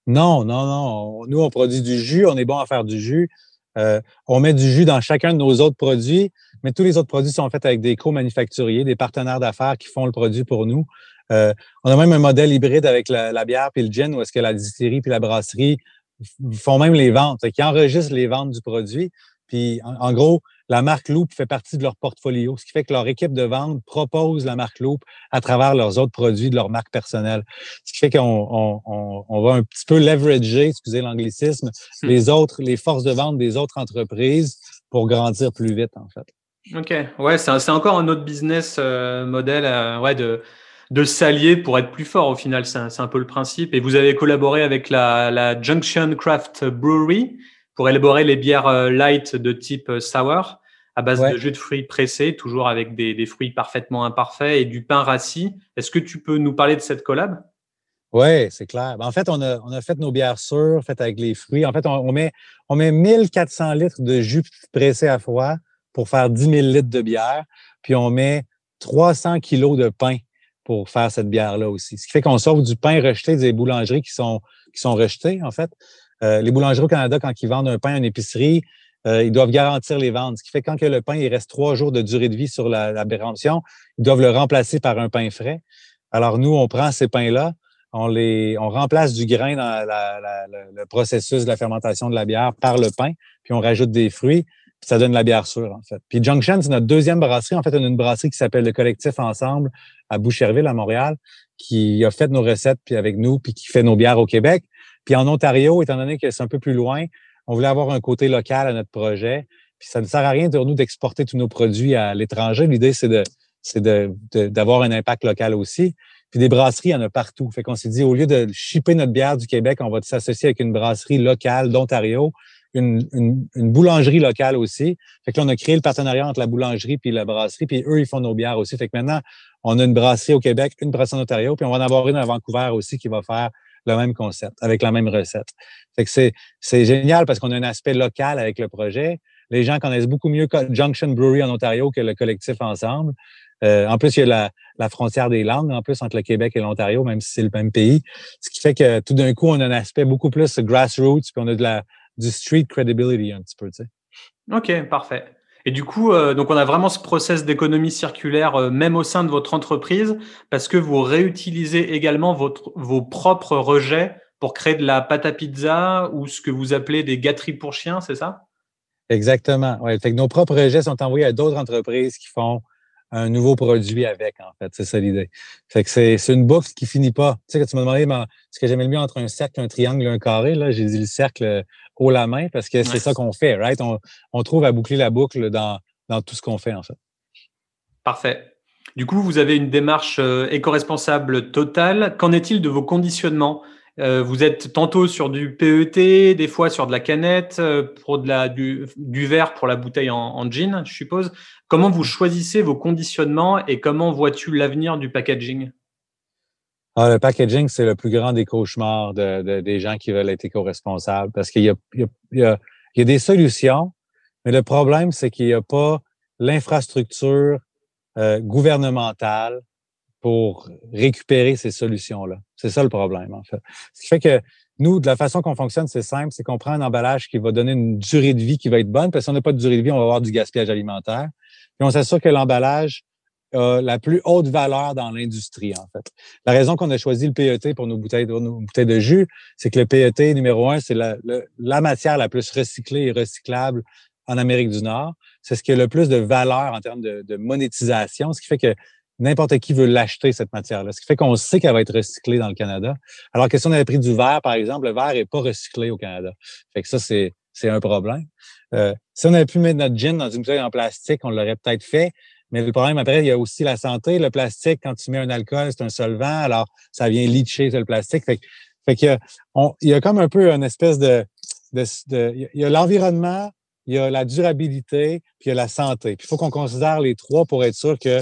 Non, non, non. Nous, on produit du jus, on est bon à faire du jus. Euh, on met du jus dans chacun de nos autres produits, mais tous les autres produits sont faits avec des co-manufacturiers, des partenaires d'affaires qui font le produit pour nous. Euh, on a même un modèle hybride avec la, bière puis le gin, où est-ce que la distillerie puis la brasserie font même les ventes, qui enregistrent les ventes du produit. Puis, en, gros, la marque Loop fait partie de leur portfolio, ce qui fait que leur équipe de vente propose la marque Loop à travers leurs autres produits de leur marque personnelle. Ce qui fait qu'on on, va un petit peu leverager, excusez l'anglicisme, hmm. les autres, les forces de vente des autres entreprises pour grandir plus vite, en fait. OK. Ouais, c'est encore un autre business euh, modèle euh, ouais, de, de s'allier pour être plus fort au final. C'est un, peu le principe. Et vous avez collaboré avec la, la Junction Craft Brewery pour élaborer les bières euh, light de type euh, sour à base de jus de fruits pressés, toujours avec des, fruits parfaitement imparfaits et du pain rassis. Est-ce que tu peux nous parler de cette collab? Oui, c'est clair. Ben, en fait, on a, on a fait nos bières sûres, faites avec les fruits. En fait, on, met, on met 1400 litres de jus pressé à froid pour faire 10 000 litres de bière. Puis on met 300 kilos de pain pour faire cette bière-là aussi. Ce qui fait qu'on sort du pain rejeté des boulangeries qui sont, qui sont rejetées, en fait. Euh, les boulangeries au Canada, quand ils vendent un pain à une épicerie, euh, ils doivent garantir les ventes. Ce qui fait que quand que le pain il reste trois jours de durée de vie sur la, la ils doivent le remplacer par un pain frais. Alors nous, on prend ces pains-là, on les, on remplace du grain dans le processus de la fermentation de la bière par le pain, puis on rajoute des fruits, puis ça donne la bière sûre en fait. Puis Junction, c'est notre deuxième brasserie. En fait, on a une brasserie qui s'appelle le Collectif Ensemble à Boucherville à Montréal, qui a fait nos recettes puis avec nous, puis qui fait nos bières au Québec. Puis en Ontario, étant donné que c'est un peu plus loin, on voulait avoir un côté local à notre projet. Puis ça ne sert à rien de nous d'exporter tous nos produits à l'étranger. L'idée, c'est de c'est d'avoir un impact local aussi. Puis des brasseries, il y en a partout. Fait qu'on s'est dit, au lieu de shipper notre bière du Québec, on va s'associer avec une brasserie locale d'Ontario, une, boulangerie locale aussi. Fait que là, on a créé le partenariat entre la boulangerie puis la brasserie, puis eux, ils font nos bières aussi. Fait que maintenant, on a une brasserie au Québec, une brasserie en Ontario, puis on va en avoir une à Vancouver aussi qui va faire le même concept, avec la même recette. Fait que c'est, génial parce qu'on a un aspect local avec le projet. Les gens connaissent beaucoup mieux Junction Brewery en Ontario que le collectif ensemble. Euh, en plus, il y a la, la, frontière des langues, en plus, entre le Québec et l'Ontario, même si c'est le même pays. Ce qui fait que tout d'un coup, on a un aspect beaucoup plus grassroots, puis on a de la, du street credibility un petit peu, tu sais. OK, parfait. Et du coup, euh, donc on a vraiment ce process d'économie circulaire euh, même au sein de votre entreprise parce que vous réutilisez également votre, vos propres rejets pour créer de la pâte à pizza ou ce que vous appelez des gâteries pour chiens, c'est ça? Exactement. Ouais. Fait que nos propres rejets sont envoyés à d'autres entreprises qui font un nouveau produit avec, en fait. C'est ça l'idée. Fait que c'est, une boucle qui finit pas. Tu sais, quand tu m'as demandé ce que j'aimais le mieux entre un cercle, un triangle, un carré, là, j'ai dit le cercle haut la main parce que c'est ça qu'on fait, right? On, on, trouve à boucler la boucle dans, dans tout ce qu'on fait, en fait. Parfait. Du coup, vous avez une démarche euh, éco-responsable totale. Qu'en est-il de vos conditionnements? Euh, vous êtes tantôt sur du PET, des fois sur de la canette, euh, pour de la, du, verre pour la bouteille en, en, jean, je suppose. Comment vous choisissez vos conditionnements et comment vois-tu l'avenir du packaging? Ah, Le packaging, c'est le plus grand des cauchemars de, des gens qui veulent être éco-responsables parce qu'il y y, a, il y a des solutions, mais le problème, c'est qu'il n'y a pas l'infrastructure euh, gouvernementale pour récupérer ces solutions-là. C'est ça le problème, en fait. Ce qui fait que nous, de la façon qu'on fonctionne, c'est simple, c'est qu'on prend un emballage qui va donner une durée de vie qui va être bonne, parce que si on n'a pas de durée de vie, on va avoir du gaspillage alimentaire. Puis on s'assure que l'emballage la plus haute valeur dans l'industrie, en fait. La raison qu'on a choisi le PET pour nos bouteilles, de, nos bouteilles de jus, c'est que le PET, numéro un, c'est la, matière la plus recyclée et recyclable en Amérique du Nord. C'est ce qui a le plus de valeur en termes de, de monétisation, ce qui fait que n'importe qui veut l'acheter, cette matière-là. Ce qui fait qu'on sait qu'elle va être recyclée dans le Canada. Alors que si on avait pris du verre, par exemple, le verre n'est pas recyclé au Canada. Fait que ça, c'est, c'est un problème. Euh, si on avait pu mettre notre gin dans une bouteille en plastique, on l'aurait peut-être fait. Mais le problème, après, il y a aussi la santé. Le plastique, quand tu mets un alcool, c'est un solvant, alors ça vient leacher le plastique. Fait, fait qu'il y a, il y a comme un peu une espèce de, de, de il y a l'environnement, il y a la durabilité, puis il y a la santé. Puis il faut qu'on considère les trois pour être sûr que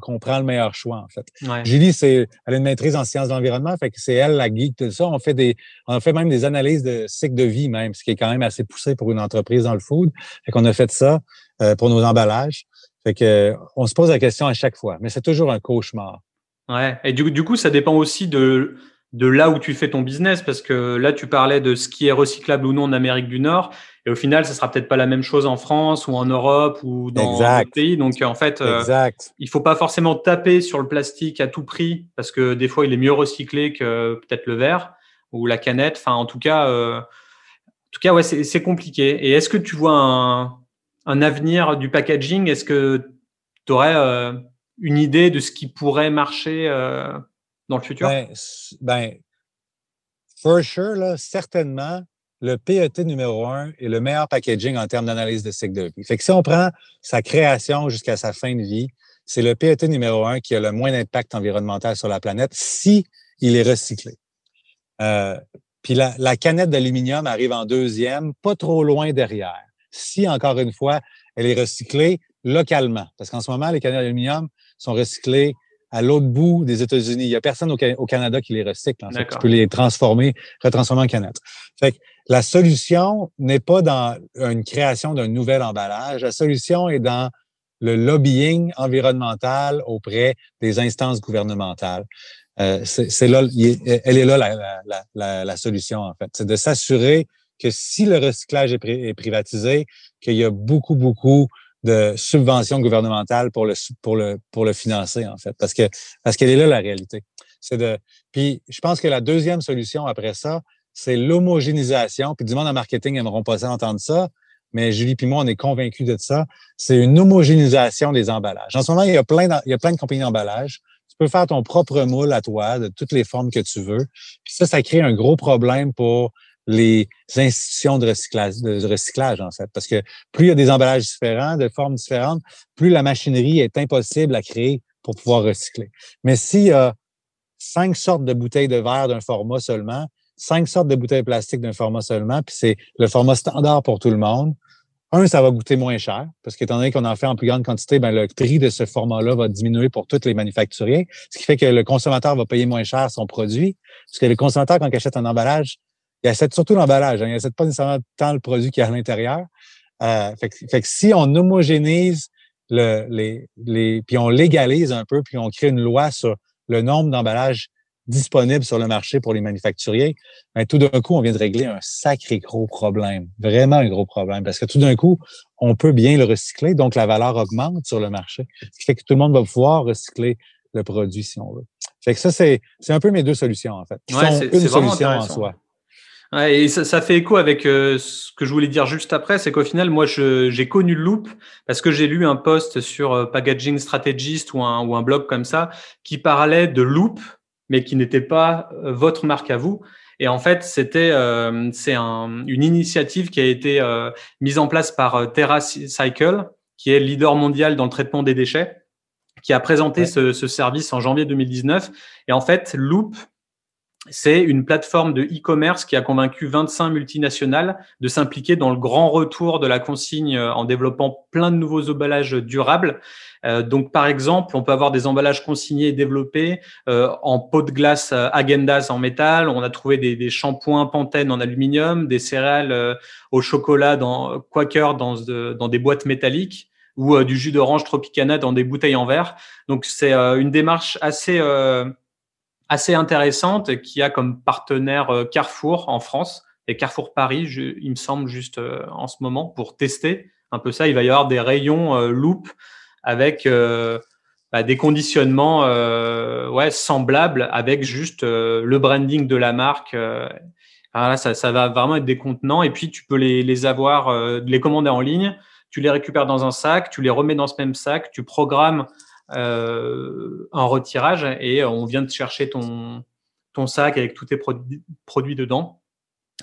qu'on prend le meilleur choix, en fait. Julie, c'est, elle a une maîtrise en sciences de l'environnement, fait que c'est elle la geek de ça. On fait des, on a fait même des analyses de cycle de vie même, ce qui est quand même assez poussé pour une entreprise dans le food. Fait qu'on a fait ça euh, pour nos emballages. Fait que, on se pose la question à chaque fois, mais c'est toujours un cauchemar. Ouais. Et du, du coup, ça dépend aussi de, de là où tu fais ton business, parce que là, tu parlais de ce qui est recyclable ou non en Amérique du Nord. Et au final, ce sera peut-être pas la même chose en France ou en Europe ou dans d'autres pays. Donc, en fait, euh, exact. il faut pas forcément taper sur le plastique à tout prix parce que des fois, il est mieux recyclé que peut-être le verre ou la canette. Enfin, en tout cas, euh, en tout cas, ouais, c'est compliqué. Et est-ce que tu vois un, un avenir du packaging Est-ce que tu aurais euh, une idée de ce qui pourrait marcher euh, dans le futur? Ben, ben for sure, là, certainement le PET numéro un est le meilleur packaging en termes d'analyse de cycle de vie. Fait que si on prend sa création jusqu'à sa fin de vie, c'est le PET numéro un qui a le moins d'impact environnemental sur la planète si il est recyclé. Euh, puis la, la canette d'aluminium arrive en deuxième, pas trop loin derrière. Si, encore une fois, elle est recyclée localement. Parce qu'en ce moment, les canettes d'aluminium sont recyclées à l'autre bout des États-Unis. Il n'y a personne au, Canada qui les recycle. En fait. Tu peux les transformer, retransformer en canettes. Fait que la solution n'est pas dans une création d'un nouvel emballage. La solution est dans le lobbying environnemental auprès des instances gouvernementales. Euh, c'est là, elle est là la, la, la, solution en fait. C'est de s'assurer que si le recyclage est, privatisé, qu'il y a beaucoup, beaucoup de subventions gouvernementales pour le pour le pour le financer en fait. Parce que parce qu'elle est là la réalité. Puis je pense que la deuxième solution après ça c'est l'homogénéisation puis du monde en marketing n'aimeront pas entendre ça mais Julie puis moi on est convaincus de ça. C'est une homogénéisation des emballages. En ce moment il y a plein il y a plein de compagnies d'emballage. Tu peux faire ton propre moule à toi de toutes les formes que tu veux. Puis ça ça crée un gros problème pour les institutions de recyclage, de recyclage, en fait. Parce que plus il y a des emballages différents, de formes différentes, plus la machinerie est impossible à créer pour pouvoir recycler. Mais s'il y a cinq sortes de bouteilles de verre d'un format seulement, cinq sortes de bouteilles plastiques d'un format seulement, puis c'est le format standard pour tout le monde, un, ça va goûter moins cher, parce qu'étant donné qu'on en fait en plus grande quantité, ben, le prix de ce format-là va diminuer pour tous les manufacturiers, ce qui fait que le consommateur va payer moins cher son produit, parce que le consommateur, quand il achète un emballage, il achète surtout l'emballage. Hein. Il n'achète pas nécessairement tant le produit qu'il y a à l'intérieur. Euh, fait, que, si on homogénise le, les, les, puis on légalise un peu, puis on crée une loi sur le nombre d'emballages disponible sur le marché pour les manufacturiers, mais tout d'un coup, on vient de régler un sacré gros problème, vraiment un gros problème, parce que tout d'un coup, on peut bien le recycler, donc la valeur augmente sur le marché, ce qui fait que tout le monde va pouvoir recycler le produit si on veut. Fait que ça, c'est un peu mes deux solutions, en fait. Qui sont une solution en soi. Et ça, fait écho avec euh, ce que je voulais dire juste après, c'est qu'au final, moi, j'ai connu le loop parce que j'ai lu un post sur euh, Packaging Strategist ou un, ou un blog comme ça qui parlait de loop, mais qui n'était pas euh, votre marque à vous. Et en fait, c'était c'est un, une initiative qui a été mise en place par TerraCycle, qui est leader mondial dans le traitement des déchets qui a présenté ce, ce, service en janvier 2019. Et en fait, Loop, c'est une plateforme de e-commerce qui a convaincu 25 multinationales de s'impliquer dans le grand retour de la consigne euh, en développant plein de nouveaux emballages durables. Euh, donc, par exemple, on peut avoir des emballages consignés et développés euh, en pot de glace euh, Agendas en métal. On a trouvé des, des shampoings Pantene en aluminium, des céréales au chocolat dans Quaker dans, dans des boîtes métalliques ou euh, du jus d'orange Tropicana dans des bouteilles en verre. Donc c'est euh, une démarche assez euh, assez intéressante qui a comme partenaire Carrefour en France et Carrefour Paris, il me semble juste en ce moment pour tester un peu ça. Il va y avoir des rayons loop avec bah, des conditionnements ouais semblables avec juste le branding de la marque. Alors ça, ça, va vraiment être des contenants et puis tu peux les, les avoir, les commander en ligne tu les récupères dans un sac, tu les remets dans ce même sac, tu programmes euh, un retirage et on vient de chercher ton, ton sac avec tous tes produits, dedans.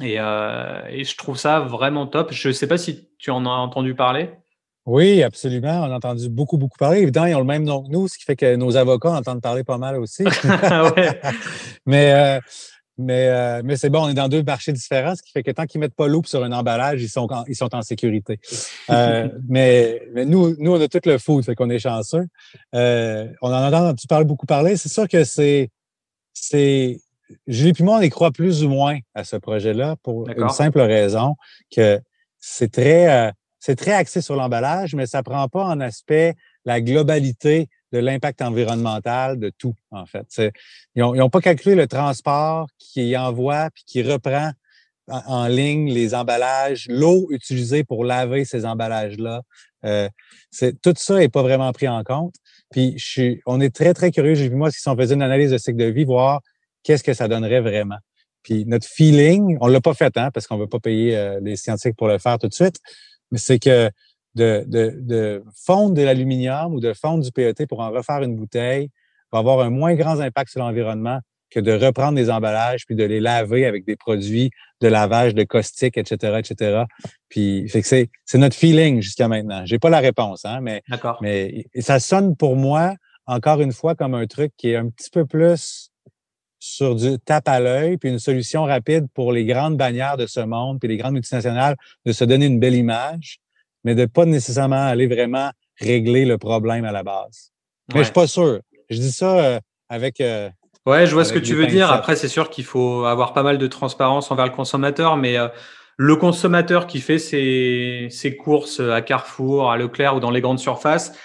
Euh, et, je trouve ça vraiment top. Je ne sais pas si tu en as entendu parler. Oui, absolument. On a entendu beaucoup, beaucoup parler. Évidemment, ils ont le même nom que nous, ce qui fait que nos avocats entendent parler pas mal aussi. <laughs> <laughs> Mais euh, mais, euh, mais c'est bon, on est dans deux marchés différents, ce qui fait que tant qu'ils ne mettent pas l'eau sur un emballage, ils sont, en, ils sont en sécurité. Euh, <laughs> mais, mais nous, nous, on a tout le food, fait qu'on est chanceux. Euh, on en a entendu parler, beaucoup parler. C'est sûr que c'est. c'est Julie et moi, on y croit plus ou moins à ce projet-là pour une simple raison que c'est très, c'est très axé sur l'emballage, mais ça ne prend pas en aspect la globalité de l'impact environnemental de tout, en fait. Ils n'ont pas calculé le transport qui envoie puis qui reprend en, ligne les emballages, l'eau utilisée pour laver ces emballages-là. Euh, tout ça n'est pas vraiment pris en compte. Puis je suis, on est très, très curieux, j'ai vu moi, si on faisait une analyse de cycle de vie, voir qu'est-ce que ça donnerait vraiment. Puis notre feeling, on l'a pas fait, hein, parce qu'on ne veut pas payer euh, les scientifiques pour le faire tout de suite, mais c'est que de, de, de fondre de l'aluminium ou de fondre du PET pour en refaire une bouteille va avoir un moins grand impact sur l'environnement que de reprendre des emballages puis de les laver avec des produits de lavage, de caustique, etc., etc. Puis, fait que c'est, c'est notre feeling jusqu'à maintenant. J'ai pas la réponse, hein, mais, mais ça sonne pour moi, encore une fois, comme un truc qui est un petit peu plus sur du tape à l'œil, puis une solution rapide pour les grandes bannières de ce monde, puis les grandes multinationales, de se donner une belle image, mais de pas nécessairement aller vraiment régler le problème à la base. Mais je suis pas sûr. Je dis ça euh, avec. Euh, ouais, je vois ce que tu veux dire. Après, c'est sûr qu'il faut avoir pas mal de transparence envers le consommateur, mais euh, le consommateur qui fait ses, ses, courses à Carrefour, à Leclerc ou dans les grandes surfaces,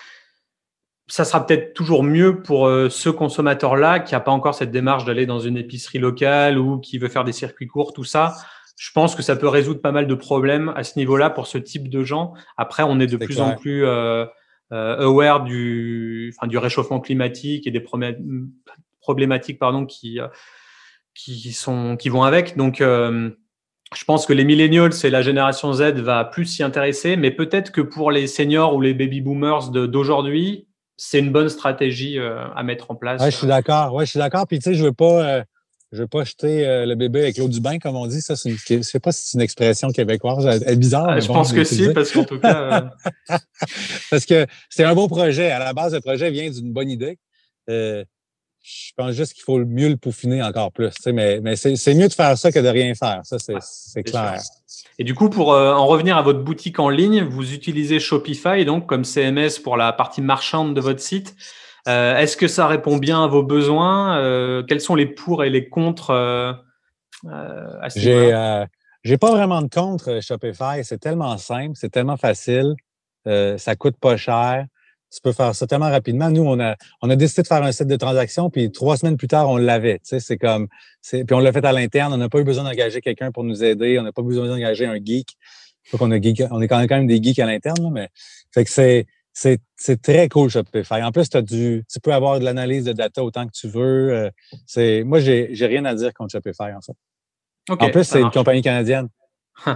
ça sera peut-être toujours mieux pour ce consommateur-là qui n'a pas encore cette démarche d'aller dans une épicerie locale ou qui veut faire des circuits courts, tout ça je pense que ça peut résoudre pas mal de problèmes à ce niveau-là pour ce type de gens. Après, on est de plus en plus euh, euh, aware du, enfin, du réchauffement climatique et des problématiques pardon, qui, euh, qui, sont, qui vont avec. Donc, euh, je pense que les millennials et la génération Z va plus s'y intéresser, mais peut-être que pour les seniors ou les baby boomers d'aujourd'hui, c'est une bonne stratégie à mettre en place. Ouais, je suis d'accord. Ouais, je suis d'accord. Puis tu sais, je veux pas je veux pas jeter euh, le bébé avec l'eau du bain, comme on dit. Ça, c'est je sais pas si c'est une expression québécoise. Elle est bizarre. Ah, je pense que si, parce qu'en tout cas. Euh, <laughs> parce que c'est un bon projet. À la base, le projet vient d'une bonne idée. Euh, je pense juste qu'il faut mieux le peaufiner encore plus. mais mais c'est mieux de faire ça que de rien faire. Ça, c'est clair. Et du coup, pour en revenir à votre boutique en ligne, vous utilisez Shopify donc comme CMS pour la partie marchande de votre site. Euh, est-ce que ça répond bien à vos besoins euh, Quels sont les pour et les contre euh, à ce J'ai j'ai pas vraiment de contre Shopify. C'est tellement simple, c'est tellement facile, ça coûte pas cher. tu peux faire ça tellement rapidement. Nous, on a, on a décidé de faire un site de transaction, puis trois semaines plus tard, on l'avait. Tu sais, c'est comme, puis on l'a fait à l'interne. On n'a pas eu besoin d'engager quelqu'un pour nous aider. On n'a pas besoin d'engager un geek. on, a geek, on est quand même des geeks à l'interne, mais fait que c'est, c'est, très cool Shopify. En plus, as du, tu peux avoir de l'analyse de data autant que tu veux. Euh, c'est, moi, j'ai, j'ai rien à dire contre Shopify, en fait. en plus, c'est une compagnie canadienne. <laughs>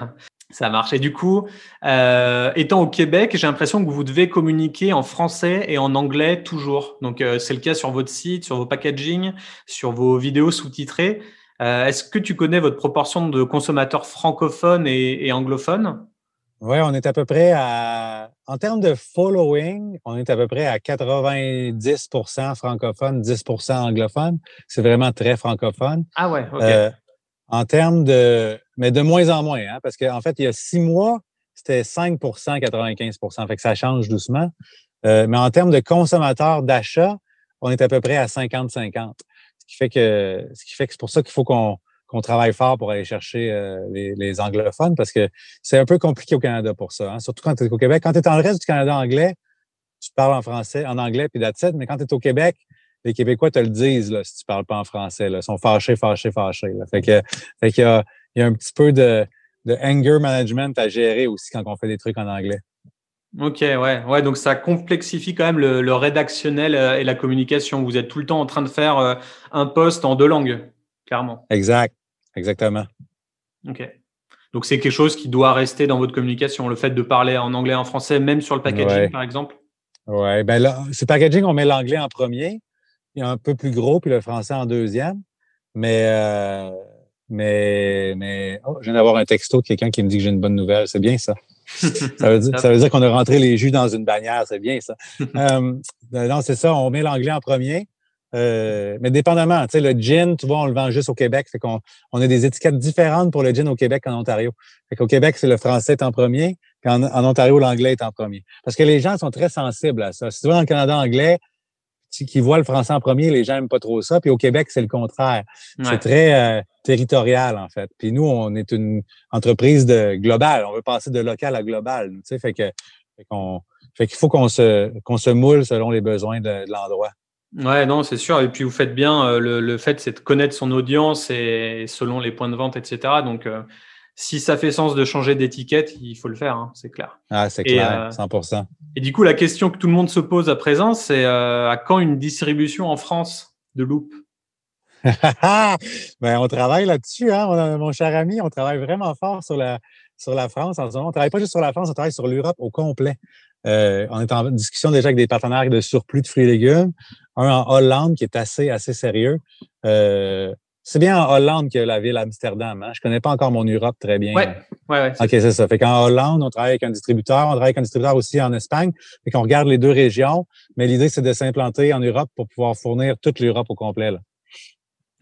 Ça marche. Et du coup, euh, étant au Québec, j'ai l'impression que vous devez communiquer en français et en anglais toujours. Donc, euh, c'est le cas sur votre site, sur vos packaging, sur vos vidéos sous-titrées. Euh, est-ce que tu connais votre proportion de consommateurs francophones et, anglophones? Oui, on est à peu près à, en termes de following, on est à peu près à 90% francophones, 10% anglophones. C'est vraiment très francophone. Ah ouais, OK. en termes de, mais de moins en moins, hein, parce qu'en fait, il y a six mois, c'était 5% 95% fait que ça change doucement. Euh, mais en termes de consommateurs d'achat, on est à peu près à 50-50. Ce qui fait que ce qui fait que c'est pour ça qu'il faut qu'on qu'on travaille fort pour aller chercher euh, les, les, anglophones parce que c'est un peu compliqué au Canada pour ça. Hein. Surtout quand tu es au Québec. Quand tu es dans le reste du Canada anglais, tu parles en français, en anglais, puis that's Mais quand tu es au Québec, les Québécois te le disent là, si tu parles pas en français. Là. Ils sont fâchés, fâchés, fâchés. Là. Fait que, fait qu'il y a, il y a un petit peu de, de anger management à gérer aussi quand on fait des trucs en anglais. Ok, ouais, ouais, donc ça complexifie quand même le, rédactionnel euh, et la communication. Vous êtes tout le temps en train de faire euh, un poste en deux langues, clairement. Exact, exactement. Ok. Donc c'est quelque chose qui doit rester dans votre communication, le fait de parler en anglais et en français, même sur le packaging, par exemple? Ouais, ben là, ce packaging, on met l'anglais en premier, et un peu plus gros, puis le français en deuxième. Mais euh, mais, mais oh, je viens d'avoir un texto de quelqu'un qui me dit que j'ai une bonne nouvelle. C'est bien ça. <laughs> ça veut dire, ça veut dire qu'on a rentré les jus dans une bannière. C'est bien ça. <laughs> euh, non, c'est ça. On met l'anglais en premier. Euh, mais dépendamment, tu sais, le gin, tu vois, on le vend juste au Québec. Fait qu'on on a des étiquettes différentes pour le gin au Québec qu'en Ontario. Fait qu'au Québec, c'est le français est en premier, qu'en en Ontario, l'anglais est en premier. Parce que les gens sont très sensibles à ça. Si tu vas dans le Canada anglais, qui voient le français en premier, les gens n'aiment pas trop ça. Puis au Québec, c'est le contraire. C'est très euh, territorial, en fait. Puis nous, on est une entreprise de globale. On veut passer de local à global. Tu sais, fait que fait qu'il faut qu'on se qu'on se moule selon les besoins de, l'endroit. Ouais, non, c'est sûr. Et puis vous faites bien. Euh, le, le fait, c'est de connaître son audience et selon les points de vente, etc. Donc euh, si ça fait sens de changer d'étiquette, il faut le faire, hein, c'est clair. Ah, c'est clair, 100%. Euh, et du coup, la question que tout le monde se pose à présent, c'est euh, à quand une distribution en France de Loop <laughs> ben, on travaille là-dessus, hein, mon cher ami. On travaille vraiment fort sur la, sur la France en ce moment. On travaille pas juste sur la France, on travaille sur l'Europe au complet. Euh, on est en discussion déjà avec des partenaires de surplus de fruits et légumes. Un en Hollande qui est assez, assez sérieux. Euh, c'est bien en Hollande que la ville Amsterdam. Hein? Je connais pas encore mon Europe très bien. Oui, ouais, ouais, OK, c'est ça. Fait qu'en Hollande, on travaille avec un distributeur. On travaille avec un distributeur aussi en Espagne. Fait qu'on regarde les deux régions. Mais l'idée, c'est de s'implanter en Europe pour pouvoir fournir toute l'Europe au complet. Là.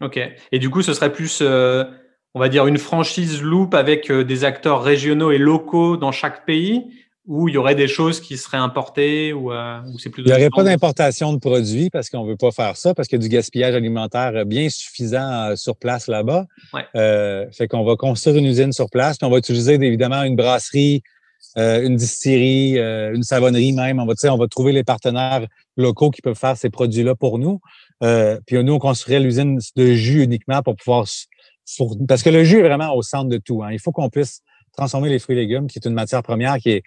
OK. Et du coup, ce serait plus, euh, on va dire, une franchise loop avec euh, des acteurs régionaux et locaux dans chaque pays? Ou il y aurait des choses qui seraient importées ou, euh, c'est plus Il n'y aurait pas d'importation de produits parce qu'on ne veut pas faire ça, parce qu'il y a du gaspillage alimentaire bien suffisant euh, sur place là-bas. Ouais. Euh, fait qu'on va construire une usine sur place, puis on va utiliser évidemment une brasserie, euh, une distillerie, une savonnerie même. On va, on va trouver les partenaires locaux qui peuvent faire ces produits-là pour nous. puis nous, on construirait l'usine de jus uniquement pour pouvoir... Parce que le jus est vraiment au centre de tout. Hein. Il faut qu'on puisse transformer les fruits et légumes, qui est une matière première qui est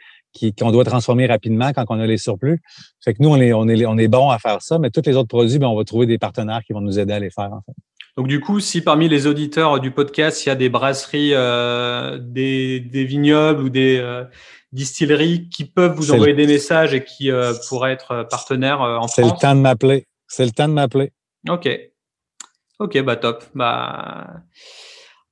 qu'on doit transformer rapidement quand on a les surplus. Fait que nous, on est, on est, on est bon à faire ça, mais tous les autres produits, ben, on va trouver des partenaires qui vont nous aider à les faire. En fait. Donc du coup, si parmi les auditeurs du podcast, il y a des brasseries, euh, des, des, vignobles ou des euh, distilleries qui peuvent vous envoyer des messages et qui euh, pourraient être partenaires en France. C'est le temps de m'appeler. C'est le temps de m'appeler. Ok. Ok, bah top. Bah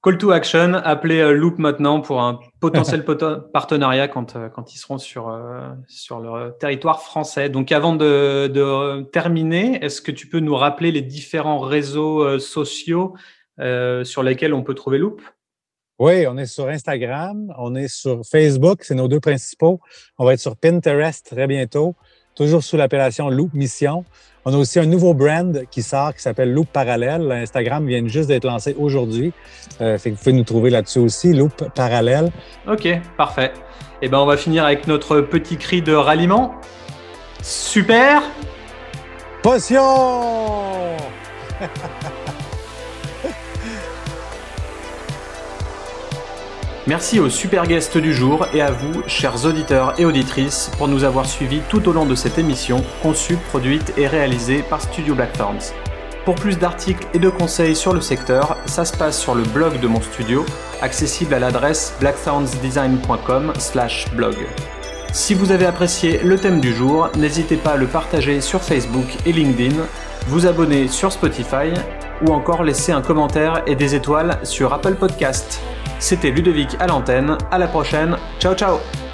Call to action, appelez euh, Loop maintenant pour un potentiel <laughs> partenariat quand, euh, quand ils seront sur, euh, sur le territoire français. Donc avant de, de terminer, est-ce que tu peux nous rappeler les différents réseaux sociaux sur lesquels on peut trouver Loop? Oui, on est sur Instagram, on est sur Facebook, c'est nos deux principaux. On va être sur Pinterest très bientôt, toujours sous l'appellation Loop Mission. On a aussi un nouveau brand qui sort qui s'appelle Loop Parallèle. Instagram vient juste d'être lancé aujourd'hui. Euh, fait que vous pouvez nous trouver là-dessus aussi, Loop Parallèle. OK, parfait. Eh ben, on va finir avec notre petit cri de ralliement. Super Potion <laughs> Merci aux super guests du jour et à vous, chers auditeurs et auditrices, pour nous avoir suivis tout au long de cette émission, conçue, produite et réalisée par Studio Blackthorns. Pour plus d'articles et de conseils sur le secteur, ça se passe sur le blog de mon studio, accessible à l'adresse blackthornsdesign.com/blog. Si vous avez apprécié le thème du jour, n'hésitez pas à le partager sur Facebook et LinkedIn, vous abonner sur Spotify ou encore laisser un commentaire et des étoiles sur Apple Podcast. C'était Ludovic à l'antenne, à la prochaine, ciao ciao